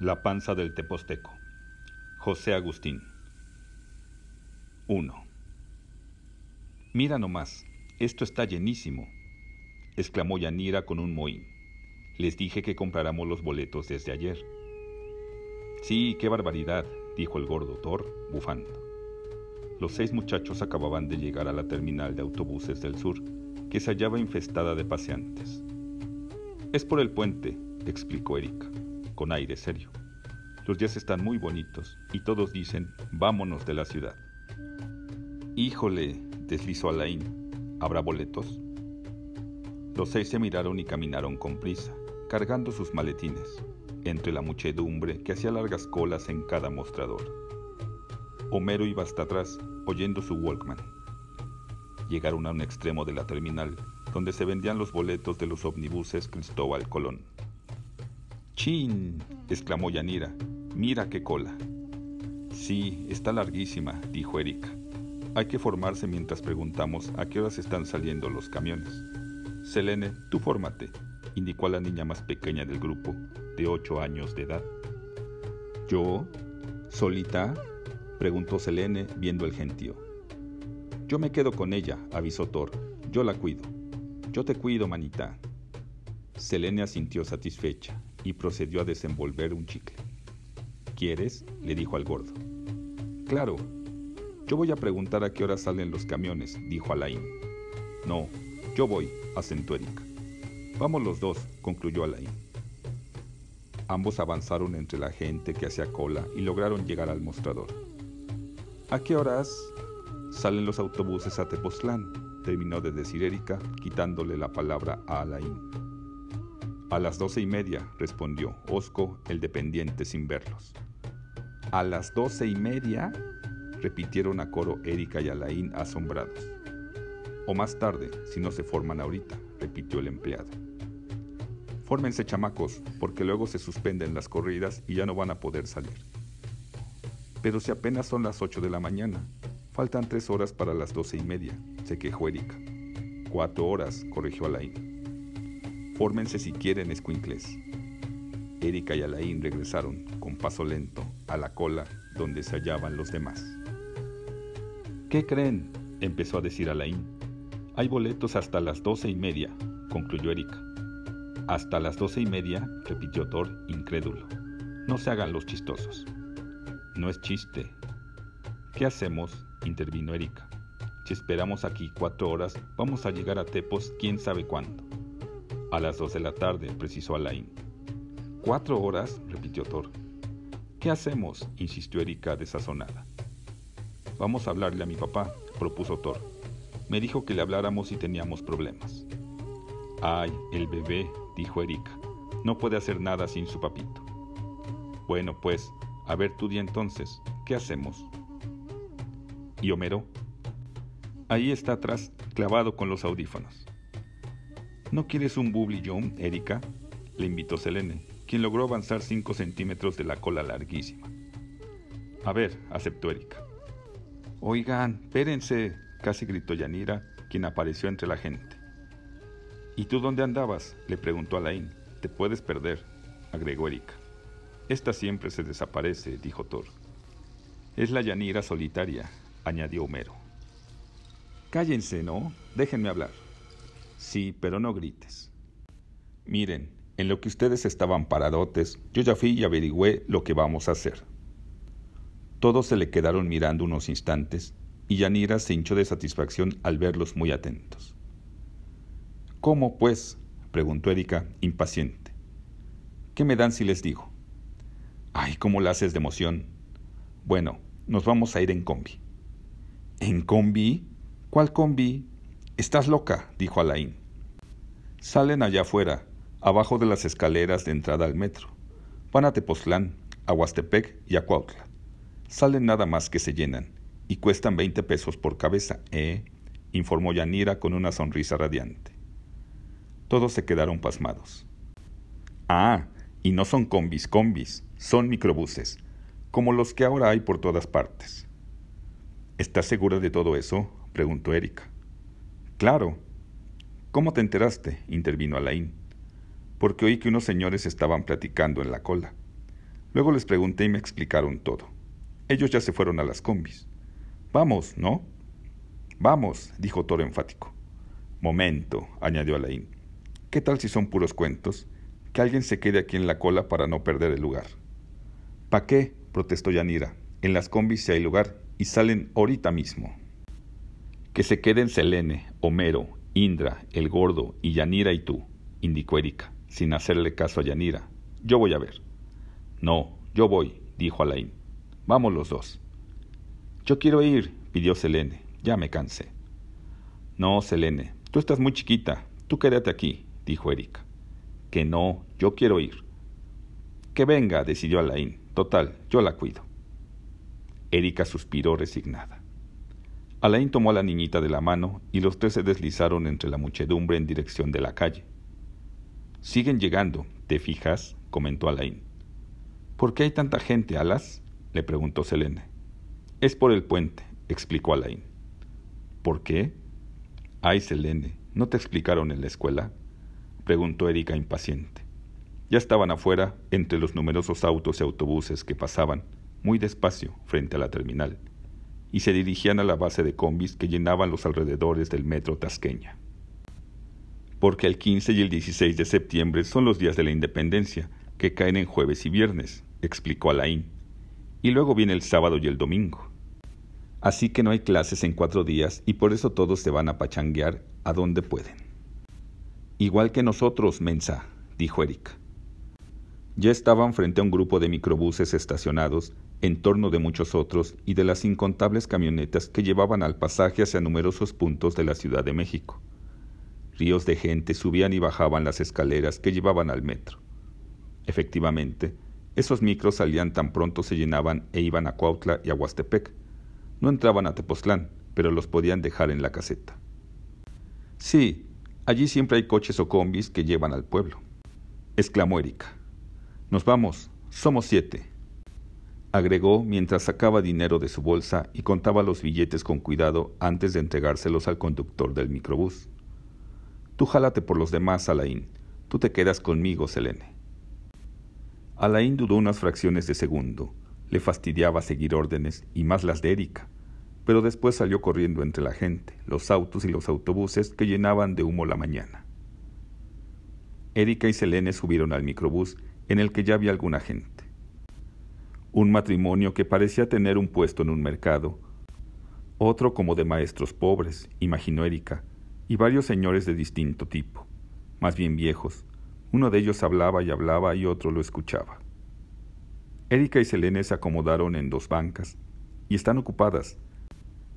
La panza del Teposteco. José Agustín. 1. Mira nomás, esto está llenísimo, exclamó Yanira con un mohín. Les dije que compráramos los boletos desde ayer. Sí, qué barbaridad, dijo el gordo Thor, bufando. Los seis muchachos acababan de llegar a la terminal de autobuses del sur, que se hallaba infestada de paseantes. Es por el puente, explicó Erika, con aire serio. Los días están muy bonitos y todos dicen, vámonos de la ciudad. Híjole, deslizó Alain, ¿habrá boletos? Los seis se miraron y caminaron con prisa, cargando sus maletines, entre la muchedumbre que hacía largas colas en cada mostrador. Homero iba hasta atrás, oyendo su Walkman. Llegaron a un extremo de la terminal, donde se vendían los boletos de los omnibuses Cristóbal Colón. ¡Chin! exclamó Yanira. ¡Mira qué cola! Sí, está larguísima, dijo Erika. Hay que formarse mientras preguntamos a qué horas están saliendo los camiones. Selene, tú fórmate, indicó a la niña más pequeña del grupo, de ocho años de edad. ¿Yo? ¿Solita? preguntó Selene, viendo el gentío. Yo me quedo con ella, avisó Thor. Yo la cuido. Yo te cuido, manita. Selene asintió satisfecha y procedió a desenvolver un chicle. ¿Quieres? le dijo al gordo. Claro. Yo voy a preguntar a qué hora salen los camiones, dijo Alain. No, yo voy, asentó Erika. Vamos los dos, concluyó Alain. Ambos avanzaron entre la gente que hacía cola y lograron llegar al mostrador. ¿A qué horas salen los autobuses a Tepoztlán? terminó de decir Erika, quitándole la palabra a Alain. A las doce y media, respondió Osco, el dependiente, sin verlos. ¿A las doce y media? repitieron a coro Erika y Alain asombrados. O más tarde, si no se forman ahorita, repitió el empleado. Fórmense chamacos, porque luego se suspenden las corridas y ya no van a poder salir. Pero si apenas son las ocho de la mañana, faltan tres horas para las doce y media, se quejó Erika. Cuatro horas, corrigió Alain. Fórmense si quieren, escuincles. Erika y Alain regresaron, con paso lento, a la cola donde se hallaban los demás. ¿Qué creen? empezó a decir Alain. Hay boletos hasta las doce y media, concluyó Erika. Hasta las doce y media, repitió Thor, incrédulo. No se hagan los chistosos. No es chiste. ¿Qué hacemos? intervino Erika. Si esperamos aquí cuatro horas, vamos a llegar a Tepos quién sabe cuándo. A las dos de la tarde, precisó Alain. ¿Cuatro horas? repitió Thor. ¿Qué hacemos? insistió Erika desazonada. Vamos a hablarle a mi papá, propuso Thor. Me dijo que le habláramos si teníamos problemas. Ay, el bebé, dijo Erika. No puede hacer nada sin su papito. Bueno, pues, a ver tú di entonces, ¿qué hacemos? ¿Y Homero? Ahí está atrás, clavado con los audífonos. ¿No quieres un bubbly John, Erika? Le invitó Selene, quien logró avanzar cinco centímetros de la cola larguísima. A ver, aceptó Erika. Oigan, espérense, casi gritó Yanira, quien apareció entre la gente. ¿Y tú dónde andabas? le preguntó Alain. Te puedes perder, agregó Erika. Esta siempre se desaparece, dijo Thor. Es la Yanira solitaria, añadió Homero. Cállense, ¿no? Déjenme hablar. Sí, pero no grites. Miren, en lo que ustedes estaban paradotes, yo ya fui y averigüé lo que vamos a hacer. Todos se le quedaron mirando unos instantes y Yanira se hinchó de satisfacción al verlos muy atentos. ¿Cómo, pues? preguntó Erika, impaciente. ¿Qué me dan si les digo? Ay, cómo la haces de emoción. Bueno, nos vamos a ir en combi. ¿En combi? ¿Cuál combi? Estás loca, dijo Alain. Salen allá afuera, abajo de las escaleras de entrada al metro. Van a Tepoztlán, a Huastepec y a Cuautla. Salen nada más que se llenan y cuestan 20 pesos por cabeza, ¿eh? informó Yanira con una sonrisa radiante. Todos se quedaron pasmados. Ah, y no son combis combis, son microbuses, como los que ahora hay por todas partes. ¿Estás segura de todo eso? preguntó Erika. Claro. ¿Cómo te enteraste? intervino Alain. Porque oí que unos señores estaban platicando en la cola. Luego les pregunté y me explicaron todo. Ellos ya se fueron a las combis. Vamos, ¿no? Vamos, dijo Thor enfático. Momento, añadió Alain. ¿Qué tal si son puros cuentos? Que alguien se quede aquí en la cola para no perder el lugar. ¿Pa qué? protestó Yanira. En las combis si hay lugar y salen ahorita mismo. Que se queden Selene, Homero, Indra, el gordo y Yanira y tú, indicó Erika, sin hacerle caso a Yanira. Yo voy a ver. No, yo voy, dijo Alain. Vamos los dos. Yo quiero ir, pidió Selene. Ya me cansé. No, Selene, tú estás muy chiquita. Tú quédate aquí, dijo Erika. Que no, yo quiero ir. Que venga, decidió Alain. Total, yo la cuido. Erika suspiró resignada. Alain tomó a la niñita de la mano y los tres se deslizaron entre la muchedumbre en dirección de la calle. Siguen llegando, ¿te fijas? comentó Alain. ¿Por qué hay tanta gente, Alas? le preguntó Selene. Es por el puente, explicó Alain. ¿Por qué? Ay, Selene, ¿no te explicaron en la escuela? preguntó Erika impaciente. Ya estaban afuera, entre los numerosos autos y autobuses que pasaban, muy despacio, frente a la terminal y se dirigían a la base de combis que llenaban los alrededores del metro Tasqueña. Porque el 15 y el 16 de septiembre son los días de la independencia, que caen en jueves y viernes, explicó Alain. Y luego viene el sábado y el domingo. Así que no hay clases en cuatro días y por eso todos se van a pachanguear a donde pueden. Igual que nosotros, Mensa, dijo Erika. Ya estaban frente a un grupo de microbuses estacionados en torno de muchos otros y de las incontables camionetas que llevaban al pasaje hacia numerosos puntos de la Ciudad de México. Ríos de gente subían y bajaban las escaleras que llevaban al metro. Efectivamente, esos micros salían tan pronto se llenaban e iban a Cuautla y a Huastepec. No entraban a Tepoztlán, pero los podían dejar en la caseta. Sí, allí siempre hay coches o combis que llevan al pueblo, exclamó Erika. Nos vamos, somos siete agregó mientras sacaba dinero de su bolsa y contaba los billetes con cuidado antes de entregárselos al conductor del microbús. Tú jálate por los demás, Alain. Tú te quedas conmigo, Selene. Alain dudó unas fracciones de segundo. Le fastidiaba seguir órdenes y más las de Erika, pero después salió corriendo entre la gente, los autos y los autobuses que llenaban de humo la mañana. Erika y Selene subieron al microbús en el que ya había alguna gente un matrimonio que parecía tener un puesto en un mercado, otro como de maestros pobres, imaginó Erika, y varios señores de distinto tipo, más bien viejos. Uno de ellos hablaba y hablaba y otro lo escuchaba. Erika y Selene se acomodaron en dos bancas, y están ocupadas,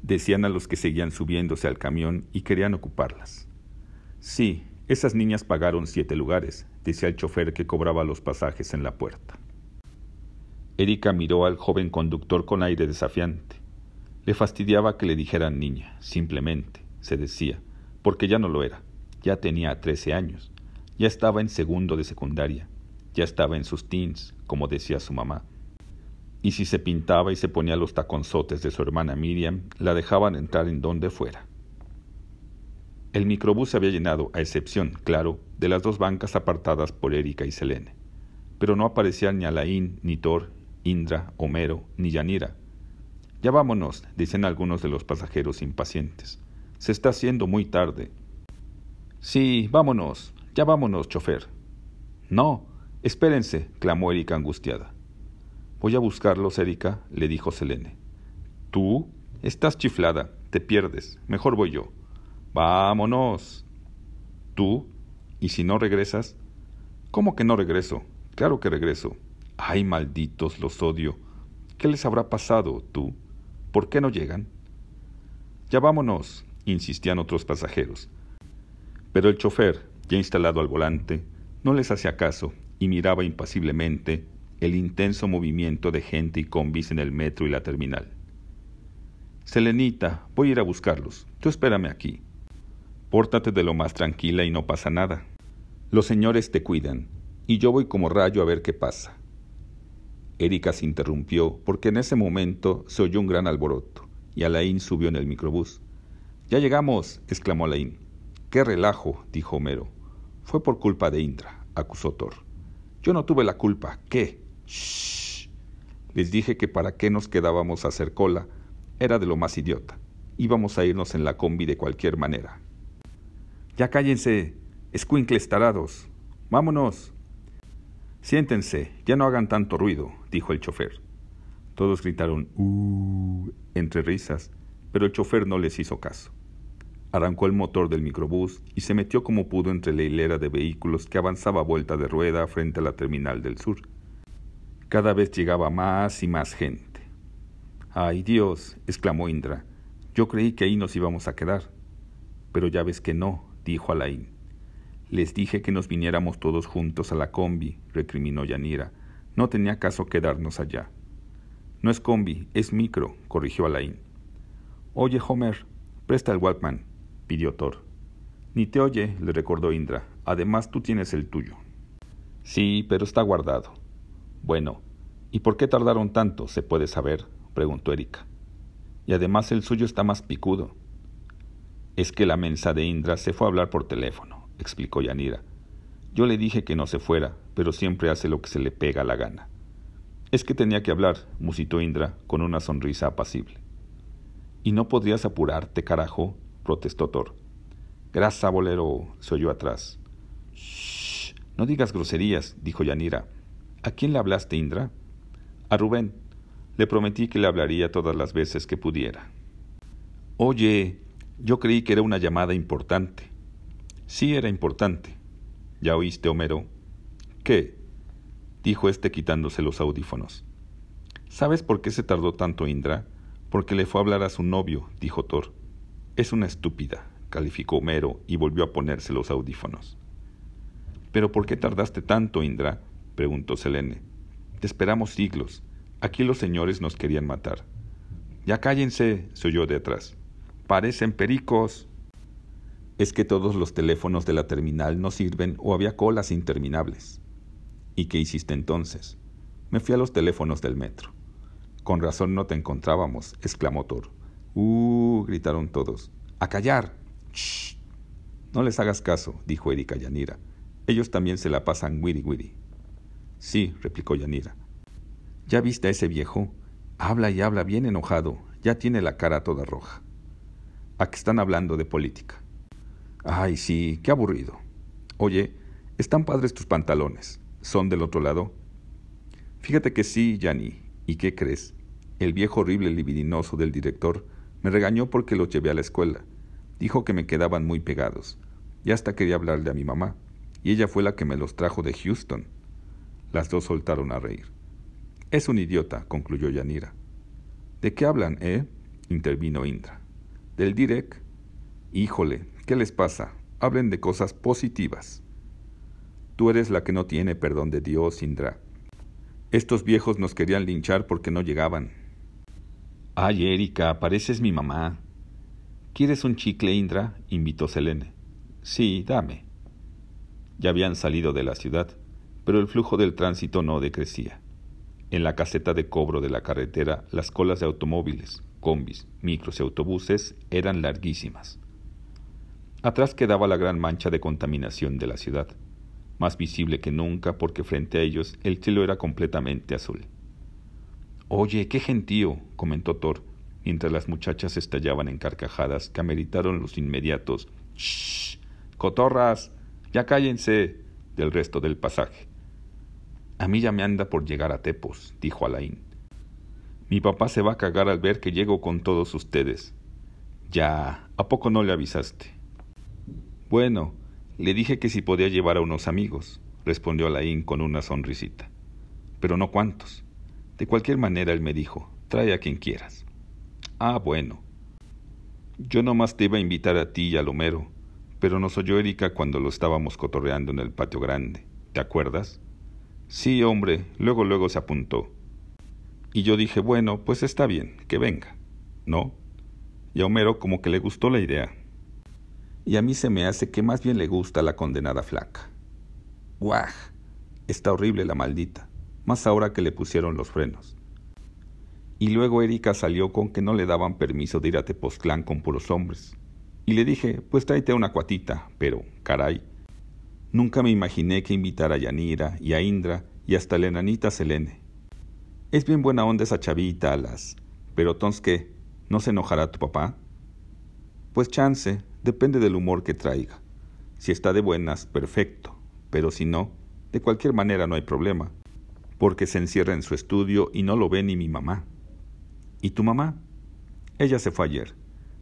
decían a los que seguían subiéndose al camión y querían ocuparlas. Sí, esas niñas pagaron siete lugares, decía el chofer que cobraba los pasajes en la puerta. Erika miró al joven conductor con aire desafiante. Le fastidiaba que le dijeran niña, simplemente, se decía, porque ya no lo era. Ya tenía trece años. Ya estaba en segundo de secundaria. Ya estaba en sus teens, como decía su mamá. Y si se pintaba y se ponía los taconzotes de su hermana Miriam, la dejaban entrar en donde fuera. El microbús se había llenado, a excepción, claro, de las dos bancas apartadas por Erika y Selene. Pero no aparecían ni Alain, ni Thor, Indra, Homero, ni Yanira. Ya vámonos, dicen algunos de los pasajeros impacientes. Se está haciendo muy tarde. Sí, vámonos. Ya vámonos, chofer. No, espérense, clamó Erika angustiada. Voy a buscarlos, Erika, le dijo Selene. ¿Tú? Estás chiflada, te pierdes. Mejor voy yo. Vámonos. ¿Tú? ¿Y si no regresas? ¿Cómo que no regreso? Claro que regreso. Ay, malditos, los odio. ¿Qué les habrá pasado, tú? ¿Por qué no llegan? Ya vámonos, insistían otros pasajeros. Pero el chofer, ya instalado al volante, no les hacía caso y miraba impasiblemente el intenso movimiento de gente y combis en el metro y la terminal. Selenita, voy a ir a buscarlos. Tú espérame aquí. Pórtate de lo más tranquila y no pasa nada. Los señores te cuidan, y yo voy como rayo a ver qué pasa. Erika se interrumpió porque en ese momento se oyó un gran alboroto y Alain subió en el microbús. Ya llegamos, exclamó Alain. Qué relajo, dijo Homero. Fue por culpa de Indra, acusó Thor. Yo no tuve la culpa. ¿Qué? Shh. Les dije que para qué nos quedábamos a hacer cola. Era de lo más idiota. Íbamos a irnos en la combi de cualquier manera. Ya cállense, escuincles tarados. Vámonos. Siéntense, ya no hagan tanto ruido, dijo el chofer. Todos gritaron ¡Uh! entre risas, pero el chofer no les hizo caso. Arrancó el motor del microbús y se metió como pudo entre la hilera de vehículos que avanzaba a vuelta de rueda frente a la terminal del sur. Cada vez llegaba más y más gente. ¡Ay Dios! exclamó Indra. Yo creí que ahí nos íbamos a quedar. Pero ya ves que no, dijo Alain. Les dije que nos viniéramos todos juntos a la combi, recriminó Yanira. No tenía caso quedarnos allá. No es combi, es micro, corrigió Alain. Oye, Homer, presta el Walkman, pidió Thor. Ni te oye, le recordó Indra. Además, tú tienes el tuyo. Sí, pero está guardado. Bueno, ¿y por qué tardaron tanto? ¿Se puede saber? preguntó Erika. Y además el suyo está más picudo. Es que la mensa de Indra se fue a hablar por teléfono, explicó Yanira. Yo le dije que no se fuera, pero siempre hace lo que se le pega la gana. Es que tenía que hablar, musitó Indra con una sonrisa apacible. ¿Y no podrías apurarte, carajo? protestó Thor. Grasa, bolero, se oyó atrás. Shh, no digas groserías, dijo Yanira. ¿A quién le hablaste, Indra? A Rubén. Le prometí que le hablaría todas las veces que pudiera. Oye, yo creí que era una llamada importante. Sí era importante. ¿Ya oíste, Homero? ¿Qué? dijo éste quitándose los audífonos. ¿Sabes por qué se tardó tanto Indra? Porque le fue a hablar a su novio, dijo Thor. Es una estúpida, calificó Homero y volvió a ponerse los audífonos. ¿Pero por qué tardaste tanto, Indra? preguntó Selene. Te esperamos siglos. Aquí los señores nos querían matar. Ya cállense, se oyó de atrás. Parecen pericos. Es que todos los teléfonos de la terminal no sirven o había colas interminables. ¿Y qué hiciste entonces? Me fui a los teléfonos del metro. Con razón no te encontrábamos, exclamó Thor. ¡Uh! gritaron todos. ¡A callar! ¡Shh! No les hagas caso, dijo Erika Yanira. Ellos también se la pasan wiri wiri. Sí, replicó Yanira. ¿Ya viste a ese viejo? Habla y habla bien enojado. Ya tiene la cara toda roja. ¿A qué están hablando de política? Ay, sí, qué aburrido. Oye, están padres tus pantalones son del otro lado? Fíjate que sí, Yanni. ¿Y qué crees? El viejo horrible libidinoso del director me regañó porque los llevé a la escuela. Dijo que me quedaban muy pegados. Y hasta quería hablarle a mi mamá. Y ella fue la que me los trajo de Houston. Las dos soltaron a reír. Es un idiota, concluyó Yanira. ¿De qué hablan, eh? intervino Indra. ¿Del direct? Híjole, ¿qué les pasa? Hablen de cosas positivas. Tú eres la que no tiene perdón de Dios, Indra. Estos viejos nos querían linchar porque no llegaban. Ay, Erika, pareces mi mamá. ¿Quieres un chicle, Indra? invitó Selene. Sí, dame. Ya habían salido de la ciudad, pero el flujo del tránsito no decrecía. En la caseta de cobro de la carretera, las colas de automóviles, combis, micros y autobuses eran larguísimas. Atrás quedaba la gran mancha de contaminación de la ciudad más visible que nunca porque frente a ellos el cielo era completamente azul. Oye, qué gentío, comentó Thor, mientras las muchachas estallaban en carcajadas que ameritaron los inmediatos ¡Shh! ¡Cotorras! ¡Ya cállense! del resto del pasaje. A mí ya me anda por llegar a Tepos, dijo Alain. Mi papá se va a cagar al ver que llego con todos ustedes. Ya, ¿a poco no le avisaste? Bueno, le dije que si podía llevar a unos amigos, respondió Alain con una sonrisita. Pero no cuántos. De cualquier manera él me dijo, trae a quien quieras. Ah, bueno. Yo nomás te iba a invitar a ti y a Lomero, pero nos oyó Erika cuando lo estábamos cotorreando en el patio grande. ¿Te acuerdas? Sí, hombre, luego luego se apuntó. Y yo dije, bueno, pues está bien, que venga. ¿No? Y a Homero como que le gustó la idea y a mí se me hace que más bien le gusta la condenada flaca. ¡Guaj! Está horrible la maldita, más ahora que le pusieron los frenos. Y luego Erika salió con que no le daban permiso de ir a Tepoztlán con puros hombres. Y le dije, pues tráete una cuatita, pero, caray, nunca me imaginé que invitara a Yanira y a Indra y hasta la enanita Selene. Es bien buena onda esa chavita, Alas. Pero entonces, ¿qué? ¿No se enojará tu papá? Pues chance, depende del humor que traiga. Si está de buenas, perfecto. Pero si no, de cualquier manera no hay problema. Porque se encierra en su estudio y no lo ve ni mi mamá. ¿Y tu mamá? Ella se fue ayer.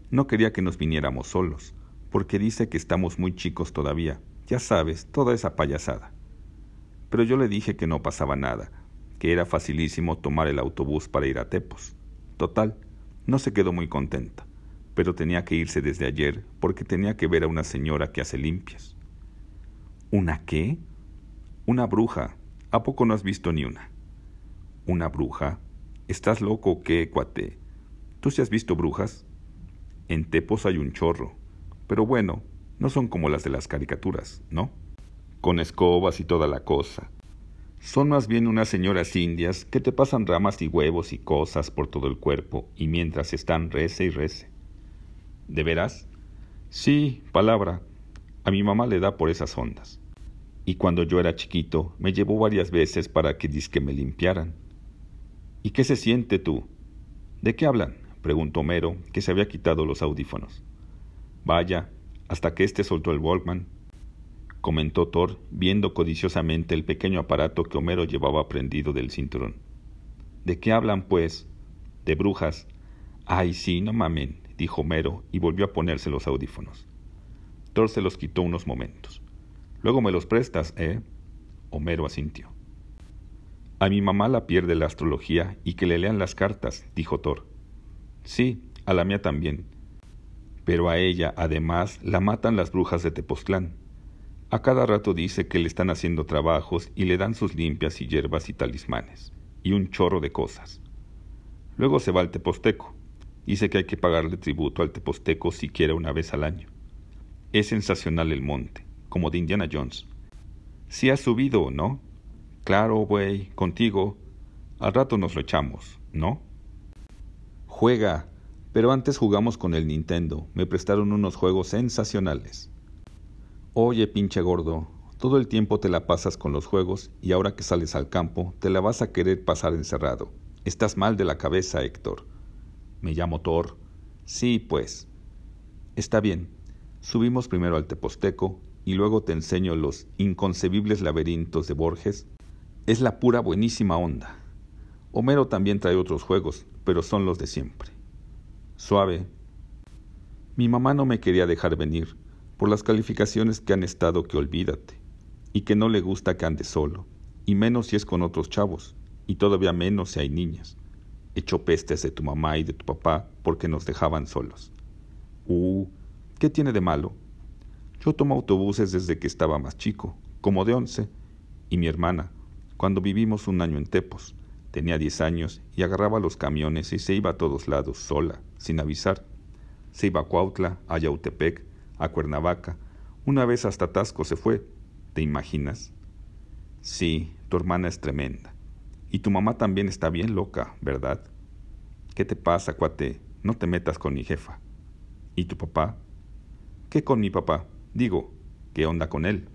No quería que nos viniéramos solos, porque dice que estamos muy chicos todavía. Ya sabes, toda esa payasada. Pero yo le dije que no pasaba nada, que era facilísimo tomar el autobús para ir a Tepos. Total, no se quedó muy contenta, pero tenía que irse desde ayer porque tenía que ver a una señora que hace limpias. ¿Una qué? Una bruja. ¿A poco no has visto ni una? ¿Una bruja? ¿Estás loco o qué, cuate? ¿Tú sí has visto brujas? En Tepos hay un chorro, pero bueno, no son como las de las caricaturas, ¿no? Con escobas y toda la cosa. Son más bien unas señoras indias que te pasan ramas y huevos y cosas por todo el cuerpo y mientras están rece y rece. ¿De veras? Sí, palabra. A mi mamá le da por esas ondas. Y cuando yo era chiquito me llevó varias veces para que disque me limpiaran. ¿Y qué se siente tú? ¿De qué hablan? preguntó Homero, que se había quitado los audífonos. Vaya, hasta que éste soltó el Walkman, comentó Thor, viendo codiciosamente el pequeño aparato que Homero llevaba prendido del cinturón. ¿De qué hablan, pues? De brujas. Ay, sí, no mamen, dijo Homero y volvió a ponerse los audífonos. Thor se los quitó unos momentos. Luego me los prestas, ¿eh? Homero asintió. A mi mamá la pierde la astrología y que le lean las cartas, dijo Thor. Sí, a la mía también. Pero a ella, además, la matan las brujas de Tepoztlán. A cada rato dice que le están haciendo trabajos y le dan sus limpias y hierbas y talismanes, y un chorro de cosas. Luego se va al Teposteco. Dice que hay que pagarle tributo al Teposteco siquiera una vez al año. Es sensacional el monte, como de Indiana Jones. Si ha subido, ¿no? Claro, güey, contigo. Al rato nos lo echamos, ¿no? Juega, pero antes jugamos con el Nintendo. Me prestaron unos juegos sensacionales. Oye, pinche gordo, todo el tiempo te la pasas con los juegos y ahora que sales al campo te la vas a querer pasar encerrado. Estás mal de la cabeza, Héctor. Me llamo Thor. Sí, pues. Está bien. Subimos primero al Teposteco y luego te enseño los inconcebibles laberintos de Borges. Es la pura buenísima onda. Homero también trae otros juegos, pero son los de siempre. Suave. Mi mamá no me quería dejar venir, por las calificaciones que han estado que olvídate, y que no le gusta que ande solo, y menos si es con otros chavos, y todavía menos si hay niñas. Echó pestes de tu mamá y de tu papá porque nos dejaban solos. Uh, ¿qué tiene de malo? Yo tomo autobuses desde que estaba más chico, como de once, y mi hermana, cuando vivimos un año en Tepos, Tenía diez años y agarraba los camiones y se iba a todos lados sola, sin avisar. Se iba a Cuautla, a Yautepec, a Cuernavaca. Una vez hasta Tasco se fue. ¿Te imaginas? Sí, tu hermana es tremenda. Y tu mamá también está bien loca, ¿verdad? ¿Qué te pasa, cuate? No te metas con mi jefa. ¿Y tu papá? ¿Qué con mi papá? Digo, ¿qué onda con él?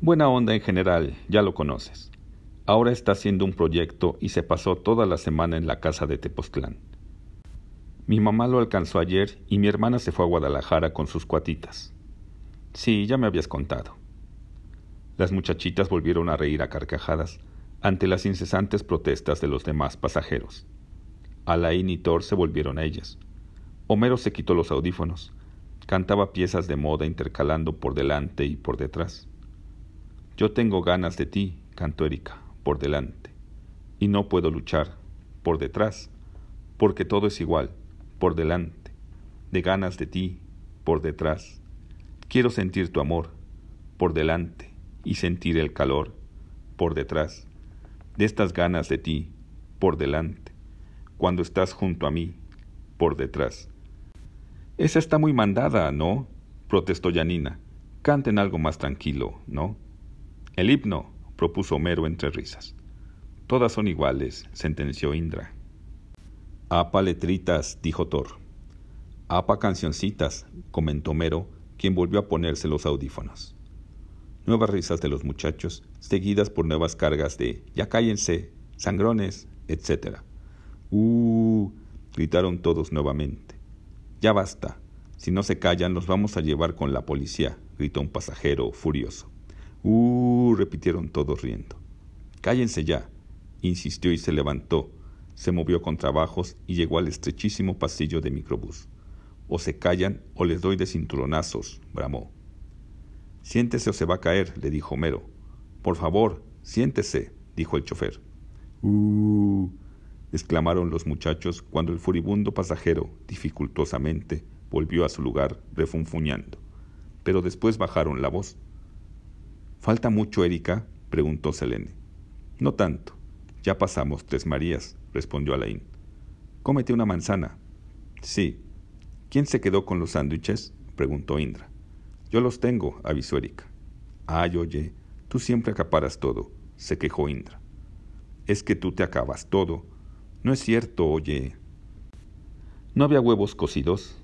Buena onda en general, ya lo conoces. Ahora está haciendo un proyecto y se pasó toda la semana en la casa de Tepoztlán. Mi mamá lo alcanzó ayer y mi hermana se fue a Guadalajara con sus cuatitas. Sí, ya me habías contado. Las muchachitas volvieron a reír a carcajadas ante las incesantes protestas de los demás pasajeros. Alain y Thor se volvieron a ellas. Homero se quitó los audífonos. Cantaba piezas de moda intercalando por delante y por detrás. Yo tengo ganas de ti, cantó Erika por delante, y no puedo luchar por detrás, porque todo es igual, por delante, de ganas de ti, por detrás. Quiero sentir tu amor, por delante, y sentir el calor, por detrás, de estas ganas de ti, por delante, cuando estás junto a mí, por detrás. Esa está muy mandada, ¿no? protestó Yanina. Canten algo más tranquilo, ¿no? El himno, propuso Homero entre risas. Todas son iguales, sentenció Indra. Apa letritas, dijo Thor. Apa cancioncitas, comentó Homero, quien volvió a ponerse los audífonos. Nuevas risas de los muchachos, seguidas por nuevas cargas de Ya cállense, sangrones, etc. ¡Uh! gritaron todos nuevamente. Ya basta. Si no se callan, los vamos a llevar con la policía, gritó un pasajero furioso. ¡Uh! repitieron todos riendo. Cállense ya, insistió y se levantó. Se movió con trabajos y llegó al estrechísimo pasillo de microbús. O se callan o les doy de cinturonazos, bramó. Siéntese o se va a caer, le dijo Homero. Por favor, siéntese, dijo el chofer. ¡Uh! exclamaron los muchachos cuando el furibundo pasajero, dificultosamente, volvió a su lugar, refunfuñando. Pero después bajaron la voz. ¿Falta mucho, Erika? preguntó Selene. No tanto. Ya pasamos tres Marías, respondió Alain. Cómete una manzana. Sí. ¿Quién se quedó con los sándwiches? preguntó Indra. Yo los tengo, avisó Erika. Ay, oye, tú siempre acaparas todo, se quejó Indra. Es que tú te acabas todo. No es cierto, oye. ¿No había huevos cocidos?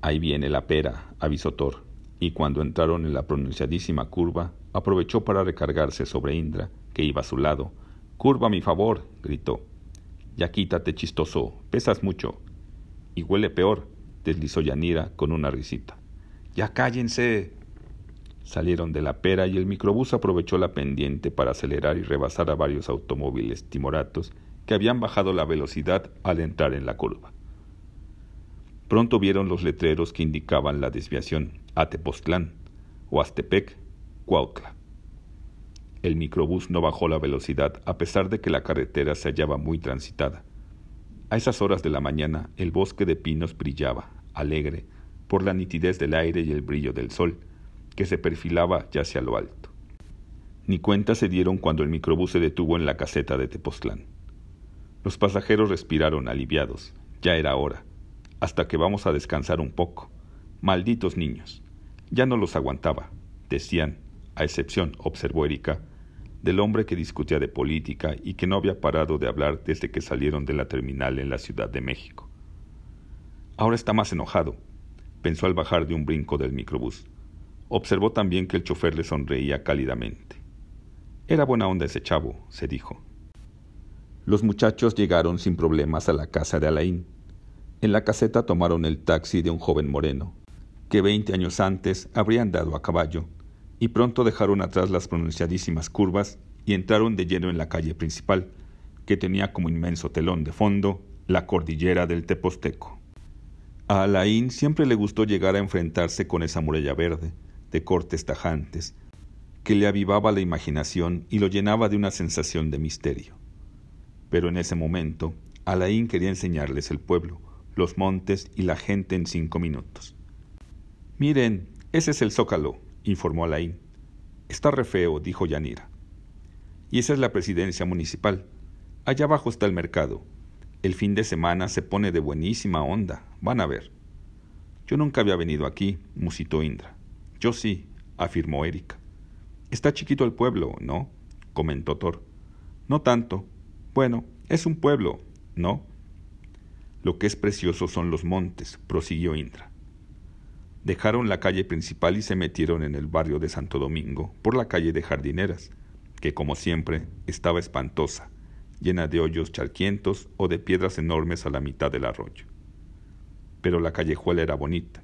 Ahí viene la pera, avisó Thor, y cuando entraron en la pronunciadísima curva, aprovechó para recargarse sobre Indra, que iba a su lado. Curva a mi favor, gritó. Ya quítate, chistoso, pesas mucho. Y huele peor, deslizó Yanira con una risita. Ya cállense. Salieron de la pera y el microbús aprovechó la pendiente para acelerar y rebasar a varios automóviles timoratos que habían bajado la velocidad al entrar en la curva. Pronto vieron los letreros que indicaban la desviación a Tepoztlán, Huastepec, Cuautla. El microbús no bajó la velocidad a pesar de que la carretera se hallaba muy transitada. A esas horas de la mañana el bosque de pinos brillaba, alegre, por la nitidez del aire y el brillo del sol, que se perfilaba ya hacia lo alto. Ni cuenta se dieron cuando el microbús se detuvo en la caseta de Tepoztlán. Los pasajeros respiraron aliviados. Ya era hora. Hasta que vamos a descansar un poco. Malditos niños. Ya no los aguantaba. Decían, a excepción, observó Erika, del hombre que discutía de política y que no había parado de hablar desde que salieron de la terminal en la Ciudad de México. Ahora está más enojado, pensó al bajar de un brinco del microbús. Observó también que el chofer le sonreía cálidamente. Era buena onda ese chavo, se dijo. Los muchachos llegaron sin problemas a la casa de Alain. En la caseta tomaron el taxi de un joven moreno, que veinte años antes habrían dado a caballo y pronto dejaron atrás las pronunciadísimas curvas y entraron de lleno en la calle principal, que tenía como inmenso telón de fondo la cordillera del Teposteco. A Alain siempre le gustó llegar a enfrentarse con esa muralla verde, de cortes tajantes, que le avivaba la imaginación y lo llenaba de una sensación de misterio. Pero en ese momento, Alain quería enseñarles el pueblo, los montes y la gente en cinco minutos. Miren, ese es el zócalo, informó Alain. Está re feo, dijo Yanira. Y esa es la presidencia municipal. Allá abajo está el mercado. El fin de semana se pone de buenísima onda. Van a ver. Yo nunca había venido aquí, musitó Indra. Yo sí, afirmó Erika. Está chiquito el pueblo, ¿no? comentó Thor. No tanto. Bueno, es un pueblo, ¿no? Lo que es precioso son los montes, prosiguió Indra. Dejaron la calle principal y se metieron en el barrio de Santo Domingo por la calle de Jardineras, que como siempre estaba espantosa, llena de hoyos charquientos o de piedras enormes a la mitad del arroyo. Pero la callejuela era bonita,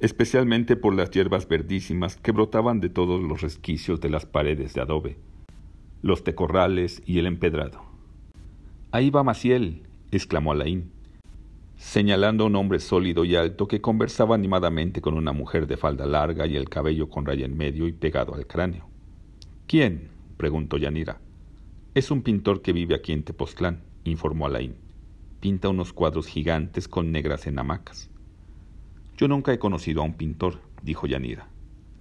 especialmente por las hierbas verdísimas que brotaban de todos los resquicios de las paredes de adobe, los tecorrales y el empedrado. Ahí va Maciel, exclamó Alain señalando a un hombre sólido y alto que conversaba animadamente con una mujer de falda larga y el cabello con raya en medio y pegado al cráneo. ¿Quién? preguntó Yanira. Es un pintor que vive aquí en Tepoztlán, informó Alain. Pinta unos cuadros gigantes con negras en hamacas. Yo nunca he conocido a un pintor, dijo Yanira.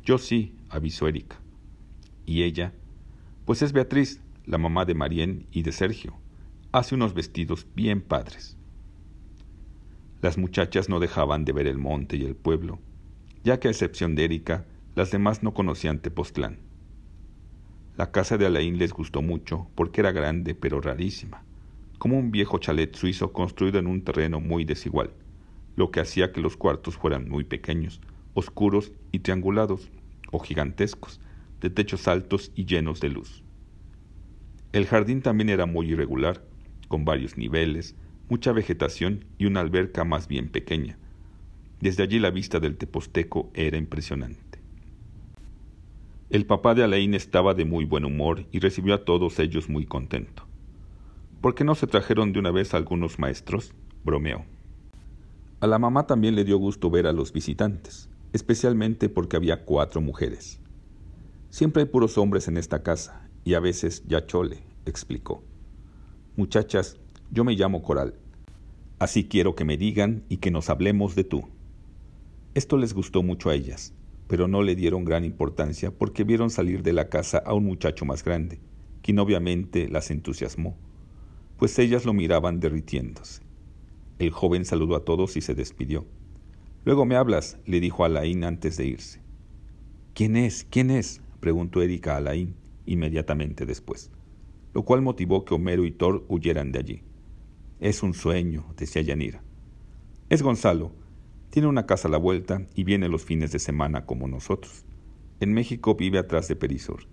Yo sí, avisó Erika. ¿Y ella? Pues es Beatriz, la mamá de Marien y de Sergio. Hace unos vestidos bien padres. Las muchachas no dejaban de ver el monte y el pueblo, ya que a excepción de Erika, las demás no conocían Tepoztlán. La casa de Alain les gustó mucho porque era grande pero rarísima, como un viejo chalet suizo construido en un terreno muy desigual, lo que hacía que los cuartos fueran muy pequeños, oscuros y triangulados, o gigantescos, de techos altos y llenos de luz. El jardín también era muy irregular, con varios niveles, mucha vegetación y una alberca más bien pequeña. Desde allí la vista del Teposteco era impresionante. El papá de Alain estaba de muy buen humor y recibió a todos ellos muy contento. ¿Por qué no se trajeron de una vez algunos maestros? bromeó. A la mamá también le dio gusto ver a los visitantes, especialmente porque había cuatro mujeres. Siempre hay puros hombres en esta casa, y a veces ya chole, explicó. Muchachas, yo me llamo Coral. Así quiero que me digan y que nos hablemos de tú. Esto les gustó mucho a ellas, pero no le dieron gran importancia porque vieron salir de la casa a un muchacho más grande, quien obviamente las entusiasmó, pues ellas lo miraban derritiéndose. El joven saludó a todos y se despidió. Luego me hablas, le dijo Alain antes de irse. ¿Quién es? ¿Quién es? preguntó Erika a Alain inmediatamente después, lo cual motivó que Homero y Thor huyeran de allí. Es un sueño, decía Yanira. Es Gonzalo. Tiene una casa a la vuelta y viene los fines de semana como nosotros. En México vive atrás de Perisur.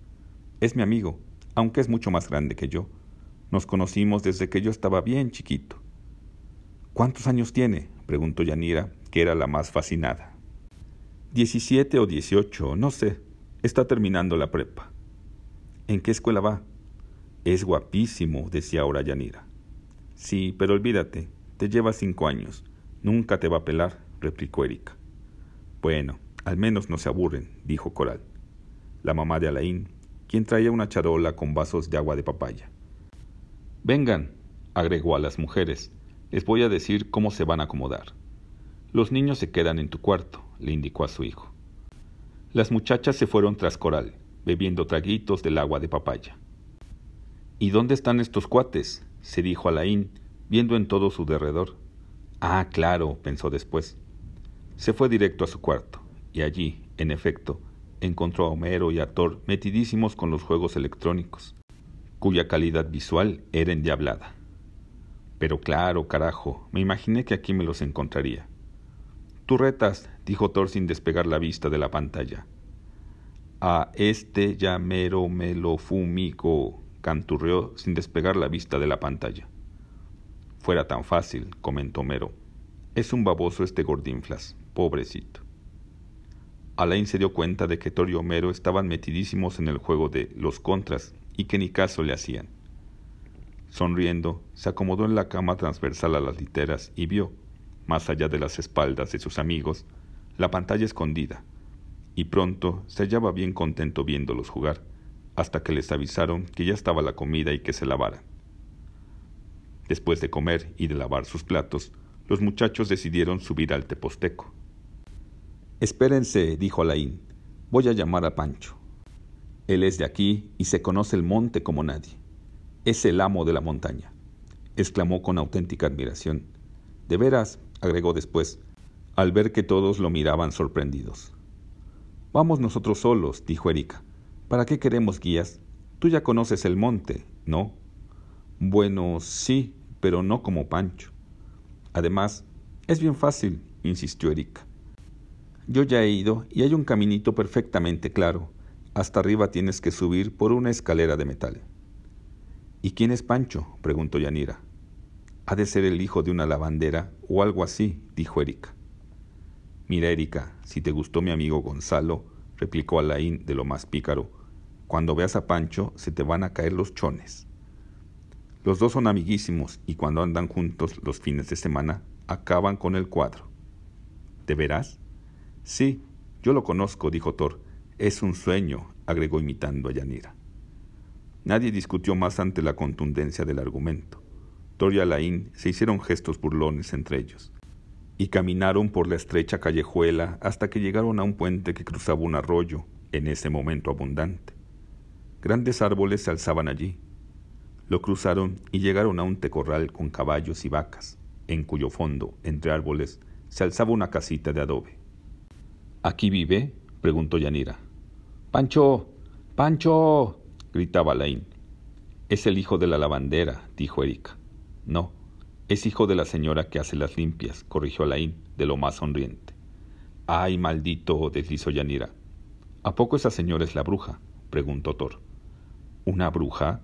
Es mi amigo, aunque es mucho más grande que yo. Nos conocimos desde que yo estaba bien chiquito. ¿Cuántos años tiene? preguntó Yanira, que era la más fascinada. Diecisiete o dieciocho, no sé. Está terminando la prepa. ¿En qué escuela va? Es guapísimo, decía ahora Yanira. Sí, pero olvídate, te lleva cinco años. Nunca te va a pelar, replicó Erika. Bueno, al menos no se aburren, dijo Coral. La mamá de Alain, quien traía una charola con vasos de agua de papaya. Vengan, agregó a las mujeres, les voy a decir cómo se van a acomodar. Los niños se quedan en tu cuarto, le indicó a su hijo. Las muchachas se fueron tras Coral, bebiendo traguitos del agua de papaya. ¿Y dónde están estos cuates? Se dijo Alain, viendo en todo su derredor. Ah, claro, pensó después. Se fue directo a su cuarto, y allí, en efecto, encontró a Homero y a Thor metidísimos con los juegos electrónicos, cuya calidad visual era endiablada. Pero claro, carajo, me imaginé que aquí me los encontraría. Tú retas, dijo Thor sin despegar la vista de la pantalla. A este llamero me lo fumico canturreó sin despegar la vista de la pantalla. Fuera tan fácil, comentó Mero. Es un baboso este gordinflas, pobrecito. Alain se dio cuenta de que Thor y Homero estaban metidísimos en el juego de los contras y que ni caso le hacían. Sonriendo, se acomodó en la cama transversal a las literas y vio, más allá de las espaldas de sus amigos, la pantalla escondida, y pronto se hallaba bien contento viéndolos jugar hasta que les avisaron que ya estaba la comida y que se lavaran. Después de comer y de lavar sus platos, los muchachos decidieron subir al teposteco. Espérense, dijo Alain, voy a llamar a Pancho. Él es de aquí y se conoce el monte como nadie. Es el amo de la montaña, exclamó con auténtica admiración. De veras, agregó después, al ver que todos lo miraban sorprendidos. Vamos nosotros solos, dijo Erika. ¿Para qué queremos guías? Tú ya conoces el monte, ¿no? Bueno, sí, pero no como Pancho. Además, es bien fácil, insistió Erika. Yo ya he ido y hay un caminito perfectamente claro. Hasta arriba tienes que subir por una escalera de metal. ¿Y quién es Pancho? preguntó Yanira. Ha de ser el hijo de una lavandera o algo así, dijo Erika. Mira, Erika, si te gustó mi amigo Gonzalo, replicó Alain de lo más pícaro, cuando veas a Pancho se te van a caer los chones. Los dos son amiguísimos y cuando andan juntos los fines de semana acaban con el cuadro. ¿De veras? Sí, yo lo conozco, dijo Thor. Es un sueño, agregó imitando a Yanira. Nadie discutió más ante la contundencia del argumento. Thor y Alain se hicieron gestos burlones entre ellos y caminaron por la estrecha callejuela hasta que llegaron a un puente que cruzaba un arroyo, en ese momento abundante. Grandes árboles se alzaban allí. Lo cruzaron y llegaron a un tecorral con caballos y vacas, en cuyo fondo, entre árboles, se alzaba una casita de adobe. ¿Aquí vive? preguntó Yanira. ¡Pancho! ¡Pancho! gritaba Alain. Es el hijo de la lavandera, dijo Erika. No, es hijo de la señora que hace las limpias, corrigió Alain, de lo más sonriente. Ay, maldito, deslizó Yanira. ¿A poco esa señora es la bruja? preguntó Thor. ¿Una bruja?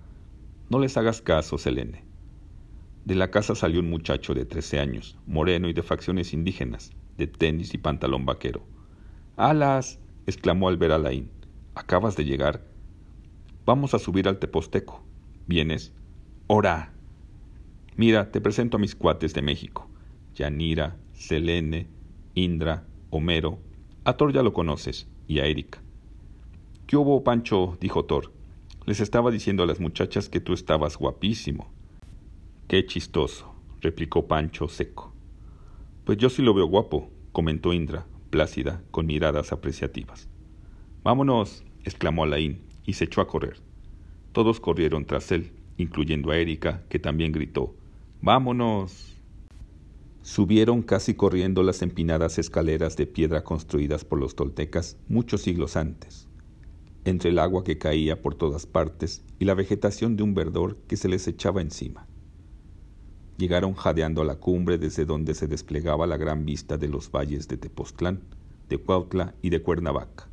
No les hagas caso, Selene. De la casa salió un muchacho de trece años, moreno y de facciones indígenas, de tenis y pantalón vaquero. ¡Alas! exclamó al ver a Laín. ¿Acabas de llegar? Vamos a subir al Teposteco. ¿Vienes? ¡Ora! Mira, te presento a mis cuates de México. Yanira, Selene, Indra, Homero. A Thor ya lo conoces, y a Erika. ¿Qué hubo, Pancho? dijo Thor. Les estaba diciendo a las muchachas que tú estabas guapísimo. Qué chistoso, replicó Pancho seco. Pues yo sí lo veo guapo, comentó Indra, plácida, con miradas apreciativas. Vámonos, exclamó Alain, y se echó a correr. Todos corrieron tras él, incluyendo a Erika, que también gritó Vámonos. Subieron casi corriendo las empinadas escaleras de piedra construidas por los toltecas muchos siglos antes, entre el agua que caía por todas partes y la vegetación de un verdor que se les echaba encima. Llegaron jadeando a la cumbre desde donde se desplegaba la gran vista de los valles de Tepoztlán, de Cuautla y de Cuernavaca.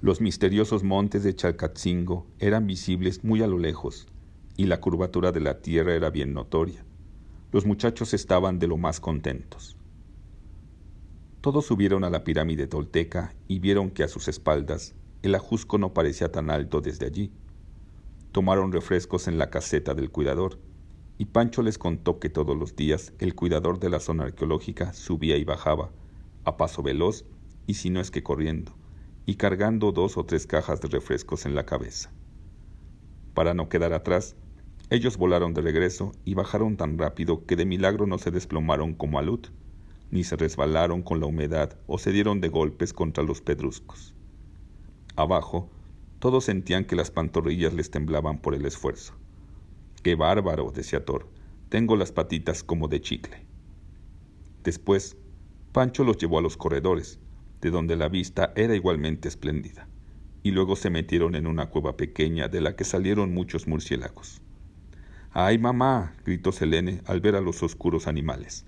Los misteriosos montes de Chalcatzingo eran visibles muy a lo lejos, y la curvatura de la tierra era bien notoria. Los muchachos estaban de lo más contentos. Todos subieron a la pirámide tolteca y vieron que a sus espaldas el ajusco no parecía tan alto desde allí. Tomaron refrescos en la caseta del cuidador, y Pancho les contó que todos los días el cuidador de la zona arqueológica subía y bajaba, a paso veloz y si no es que corriendo, y cargando dos o tres cajas de refrescos en la cabeza. Para no quedar atrás, ellos volaron de regreso y bajaron tan rápido que de milagro no se desplomaron como alud, ni se resbalaron con la humedad o se dieron de golpes contra los pedruscos. Abajo, todos sentían que las pantorrillas les temblaban por el esfuerzo. ¡Qué bárbaro! decía Thor. Tengo las patitas como de chicle. Después, Pancho los llevó a los corredores, de donde la vista era igualmente espléndida, y luego se metieron en una cueva pequeña de la que salieron muchos murciélagos. ¡Ay, mamá! gritó Selene al ver a los oscuros animales.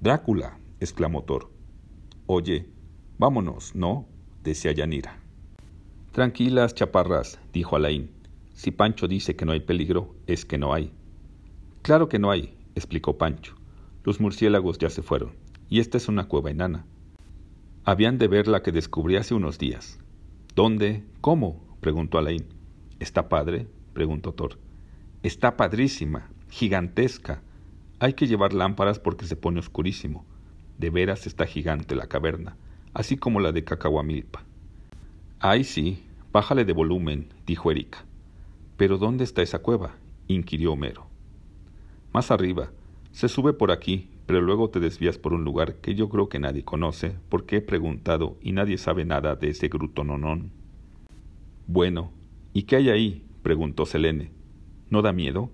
Drácula, exclamó Thor. Oye, vámonos, ¿no? decía Yanira. Tranquilas, chaparras, dijo Alain. Si Pancho dice que no hay peligro, es que no hay. Claro que no hay, explicó Pancho. Los murciélagos ya se fueron, y esta es una cueva enana. Habían de ver la que descubrí hace unos días. ¿Dónde? ¿Cómo? preguntó Alain. ¿Está padre? preguntó Thor. Está padrísima, gigantesca. Hay que llevar lámparas porque se pone oscurísimo. De veras está gigante la caverna, así como la de Cacahuamilpa. Ay, sí, bájale de volumen, dijo Erika. ¿Pero dónde está esa cueva? inquirió Homero. Más arriba. Se sube por aquí, pero luego te desvías por un lugar que yo creo que nadie conoce, porque he preguntado y nadie sabe nada de ese grutononón. Bueno, ¿y qué hay ahí? preguntó Selene. ¿No da miedo?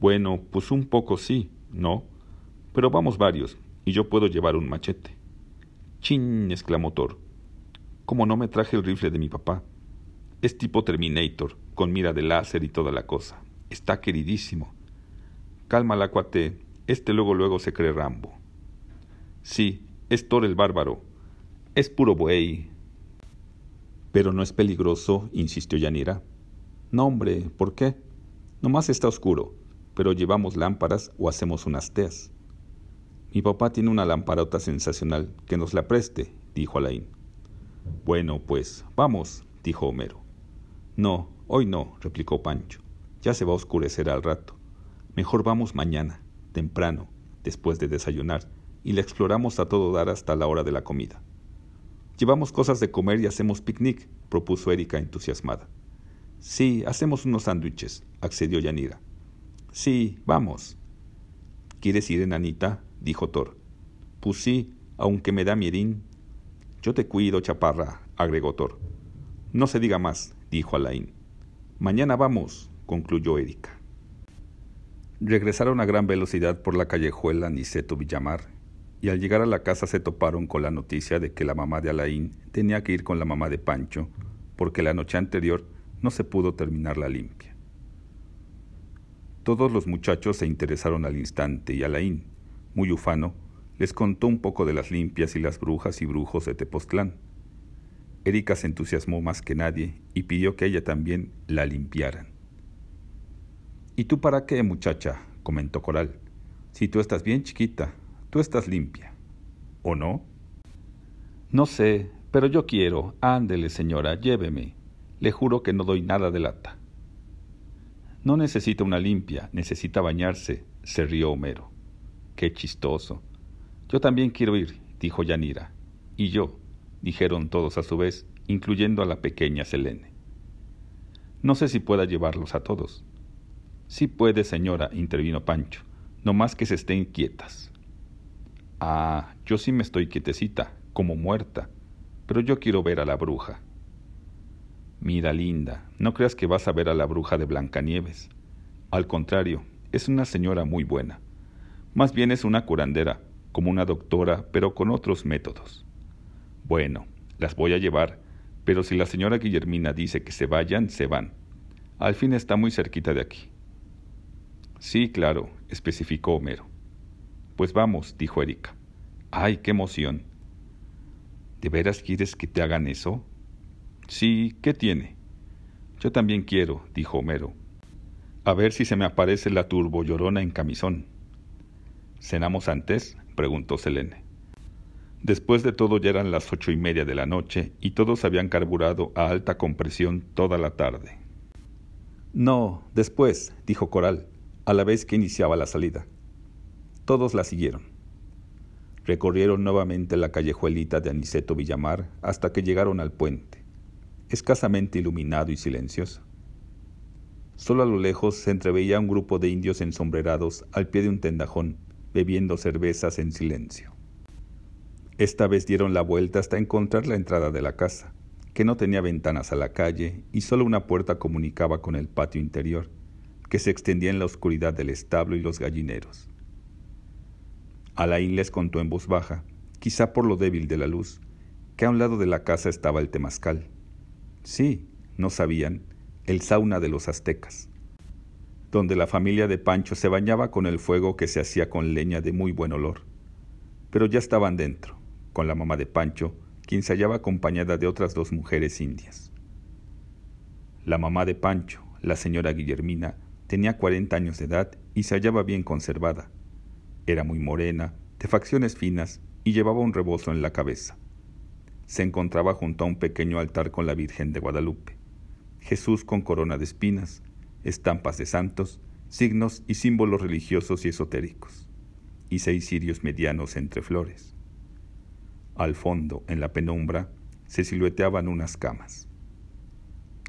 Bueno, pues un poco sí, ¿no? Pero vamos varios, y yo puedo llevar un machete. ¡Chin! exclamó Thor. Como no me traje el rifle de mi papá. Es tipo Terminator, con mira de láser y toda la cosa. Está queridísimo. Cálmala, cuate. Este luego luego se cree Rambo. Sí, es Thor el bárbaro. Es puro buey. Pero no es peligroso, insistió Yanira. No, hombre, ¿por qué? Nomás está oscuro, pero llevamos lámparas o hacemos unas teas. Mi papá tiene una lamparota sensacional, que nos la preste, dijo Alain. Bueno, pues, vamos, dijo Homero. No, hoy no, replicó Pancho. Ya se va a oscurecer al rato. Mejor vamos mañana, temprano, después de desayunar, y la exploramos a todo dar hasta la hora de la comida. Llevamos cosas de comer y hacemos picnic, propuso Erika entusiasmada. Sí, hacemos unos sándwiches, accedió Yanira. Sí, vamos. ¿Quieres ir, enanita? dijo Thor. Pues sí, aunque me da miedín. Yo te cuido, chaparra, agregó Thor. No se diga más, dijo Alain. Mañana vamos, concluyó Erika. Regresaron a gran velocidad por la callejuela Niceto Villamar y al llegar a la casa se toparon con la noticia de que la mamá de Alain tenía que ir con la mamá de Pancho porque la noche anterior no se pudo terminar la limpia. Todos los muchachos se interesaron al instante y Alain, muy ufano, les contó un poco de las limpias y las brujas y brujos de Tepoztlán. Erika se entusiasmó más que nadie y pidió que ella también la limpiaran. ¿Y tú para qué, muchacha? comentó Coral. Si tú estás bien chiquita, tú estás limpia. ¿O no? No sé, pero yo quiero. Ándele, señora, lléveme. Le juro que no doy nada de lata. No necesita una limpia, necesita bañarse, se rió Homero. Qué chistoso. Yo también quiero ir, dijo Yanira. Y yo, dijeron todos a su vez, incluyendo a la pequeña Selene. No sé si pueda llevarlos a todos. Sí puede, señora, intervino Pancho, no más que se estén quietas. Ah, yo sí me estoy quietecita, como muerta, pero yo quiero ver a la bruja. Mira, linda, no creas que vas a ver a la bruja de Blancanieves. Al contrario, es una señora muy buena. Más bien es una curandera, como una doctora, pero con otros métodos. Bueno, las voy a llevar, pero si la señora Guillermina dice que se vayan, se van. Al fin está muy cerquita de aquí. Sí, claro, especificó Homero. Pues vamos, dijo Erika. ¡Ay, qué emoción! ¿De veras quieres que te hagan eso? Sí, ¿qué tiene? Yo también quiero, dijo Homero. A ver si se me aparece la turbo llorona en camisón. ¿Cenamos antes? preguntó Selene. Después de todo ya eran las ocho y media de la noche y todos habían carburado a alta compresión toda la tarde. No, después, dijo Coral, a la vez que iniciaba la salida. Todos la siguieron. Recorrieron nuevamente la callejuelita de Aniceto Villamar hasta que llegaron al puente escasamente iluminado y silencioso. Solo a lo lejos se entreveía un grupo de indios ensombrerados al pie de un tendajón, bebiendo cervezas en silencio. Esta vez dieron la vuelta hasta encontrar la entrada de la casa, que no tenía ventanas a la calle y solo una puerta comunicaba con el patio interior, que se extendía en la oscuridad del establo y los gallineros. Alain les contó en voz baja, quizá por lo débil de la luz, que a un lado de la casa estaba el temazcal Sí, no sabían, el sauna de los aztecas, donde la familia de Pancho se bañaba con el fuego que se hacía con leña de muy buen olor. Pero ya estaban dentro, con la mamá de Pancho, quien se hallaba acompañada de otras dos mujeres indias. La mamá de Pancho, la señora Guillermina, tenía cuarenta años de edad y se hallaba bien conservada. Era muy morena, de facciones finas y llevaba un rebozo en la cabeza se encontraba junto a un pequeño altar con la Virgen de Guadalupe, Jesús con corona de espinas, estampas de santos, signos y símbolos religiosos y esotéricos, y seis cirios medianos entre flores. Al fondo, en la penumbra, se silueteaban unas camas.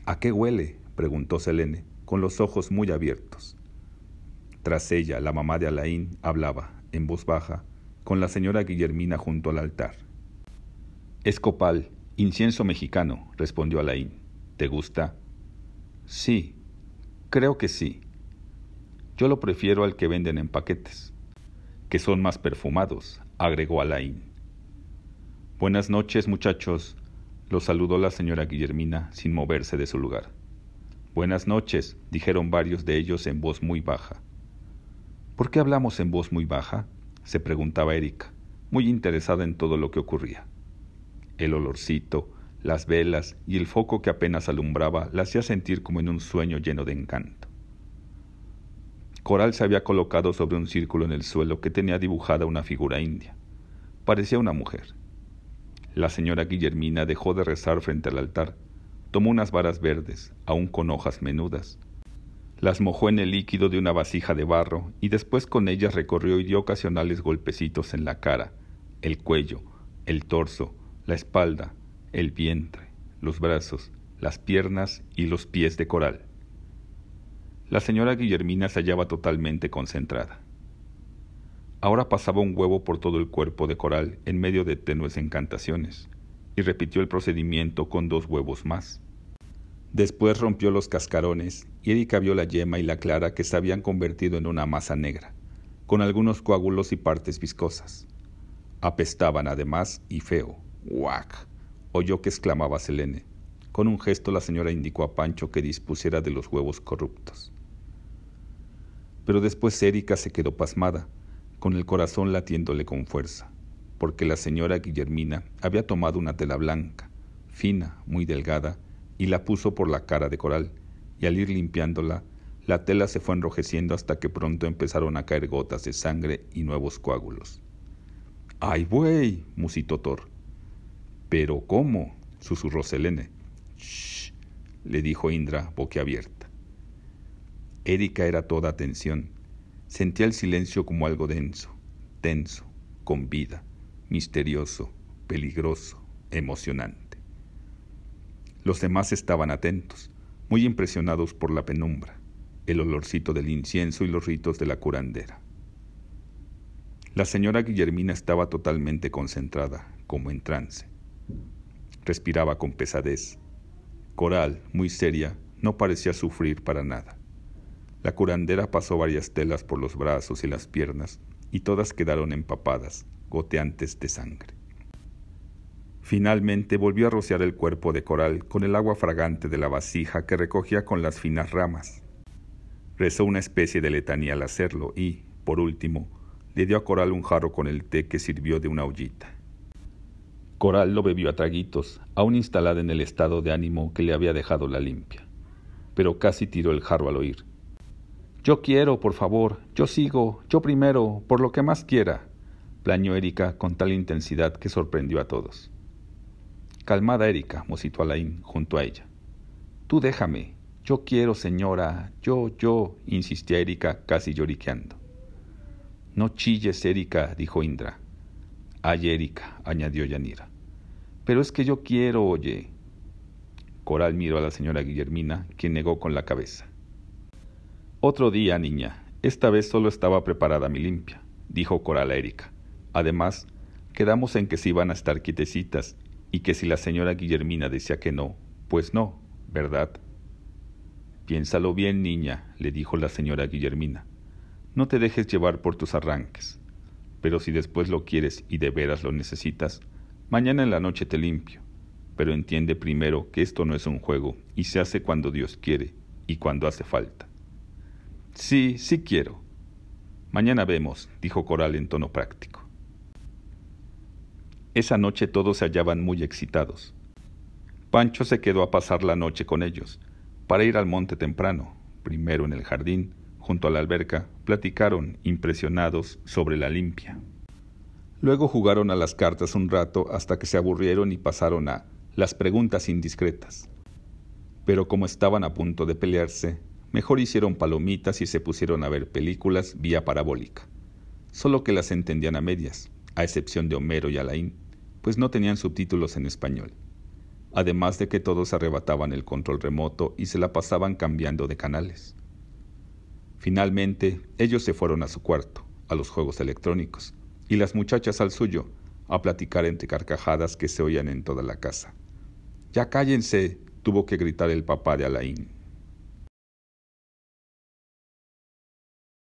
¿A qué huele? preguntó Selene, con los ojos muy abiertos. Tras ella, la mamá de Alain hablaba, en voz baja, con la señora Guillermina junto al altar. Es copal, incienso mexicano, respondió Alain. ¿Te gusta? Sí, creo que sí. Yo lo prefiero al que venden en paquetes, que son más perfumados, agregó Alain. Buenas noches, muchachos, los saludó la señora Guillermina sin moverse de su lugar. Buenas noches, dijeron varios de ellos en voz muy baja. ¿Por qué hablamos en voz muy baja? se preguntaba Erika, muy interesada en todo lo que ocurría. El olorcito, las velas y el foco que apenas alumbraba la hacía sentir como en un sueño lleno de encanto. Coral se había colocado sobre un círculo en el suelo que tenía dibujada una figura india. Parecía una mujer. La señora Guillermina dejó de rezar frente al altar, tomó unas varas verdes, aún con hojas menudas, las mojó en el líquido de una vasija de barro y después con ellas recorrió y dio ocasionales golpecitos en la cara, el cuello, el torso, la espalda, el vientre, los brazos, las piernas y los pies de Coral. La señora Guillermina se hallaba totalmente concentrada. Ahora pasaba un huevo por todo el cuerpo de Coral en medio de tenues encantaciones, y repitió el procedimiento con dos huevos más. Después rompió los cascarones y Erika vio la yema y la clara que se habían convertido en una masa negra, con algunos coágulos y partes viscosas. Apestaban además y feo. ¡Guac! oyó que exclamaba Selene. Con un gesto la señora indicó a Pancho que dispusiera de los huevos corruptos. Pero después Erika se quedó pasmada, con el corazón latiéndole con fuerza, porque la señora Guillermina había tomado una tela blanca, fina, muy delgada, y la puso por la cara de Coral, y al ir limpiándola, La tela se fue enrojeciendo hasta que pronto empezaron a caer gotas de sangre y nuevos coágulos. ¡Ay, buey! musitó Thor. ¿Pero cómo? susurró Selene. ¡Shh! le dijo Indra, boquiabierta. Erika era toda atención. Sentía el silencio como algo denso, tenso, con vida, misterioso, peligroso, emocionante. Los demás estaban atentos, muy impresionados por la penumbra, el olorcito del incienso y los ritos de la curandera. La señora Guillermina estaba totalmente concentrada, como en trance. Respiraba con pesadez. Coral, muy seria, no parecía sufrir para nada. La curandera pasó varias telas por los brazos y las piernas, y todas quedaron empapadas, goteantes de sangre. Finalmente volvió a rociar el cuerpo de Coral con el agua fragante de la vasija que recogía con las finas ramas. Rezó una especie de letanía al hacerlo y, por último, le dio a Coral un jarro con el té que sirvió de una ollita. Coral lo bebió a traguitos, aún instalada en el estado de ánimo que le había dejado la limpia. Pero casi tiró el jarro al oír. Yo quiero, por favor, yo sigo, yo primero, por lo que más quiera, plañó Erika con tal intensidad que sorprendió a todos. Calmada, Erika, musitó Alain junto a ella. Tú déjame. Yo quiero, señora. Yo, yo, insistía Erika, casi lloriqueando. No chilles, Erika, dijo Indra. Ay, Erika, añadió Yanira. Pero es que yo quiero, oye. Coral miró a la señora Guillermina, quien negó con la cabeza. Otro día, niña. Esta vez solo estaba preparada mi limpia, dijo Coral a Erika. Además, quedamos en que se iban a estar quietecitas y que si la señora Guillermina decía que no, pues no, ¿verdad? Piénsalo bien, niña, le dijo la señora Guillermina. No te dejes llevar por tus arranques. Pero si después lo quieres y de veras lo necesitas, mañana en la noche te limpio. Pero entiende primero que esto no es un juego y se hace cuando Dios quiere y cuando hace falta. Sí, sí quiero. Mañana vemos, dijo Coral en tono práctico. Esa noche todos se hallaban muy excitados. Pancho se quedó a pasar la noche con ellos, para ir al monte temprano. Primero en el jardín, junto a la alberca, platicaron, impresionados, sobre la limpia. Luego jugaron a las cartas un rato hasta que se aburrieron y pasaron a las preguntas indiscretas. Pero como estaban a punto de pelearse, mejor hicieron palomitas y se pusieron a ver películas vía parabólica. Solo que las entendían a medias, a excepción de Homero y Alain, pues no tenían subtítulos en español. Además de que todos arrebataban el control remoto y se la pasaban cambiando de canales. Finalmente, ellos se fueron a su cuarto, a los juegos electrónicos, y las muchachas al suyo, a platicar entre carcajadas que se oían en toda la casa. Ya cállense, tuvo que gritar el papá de Alain.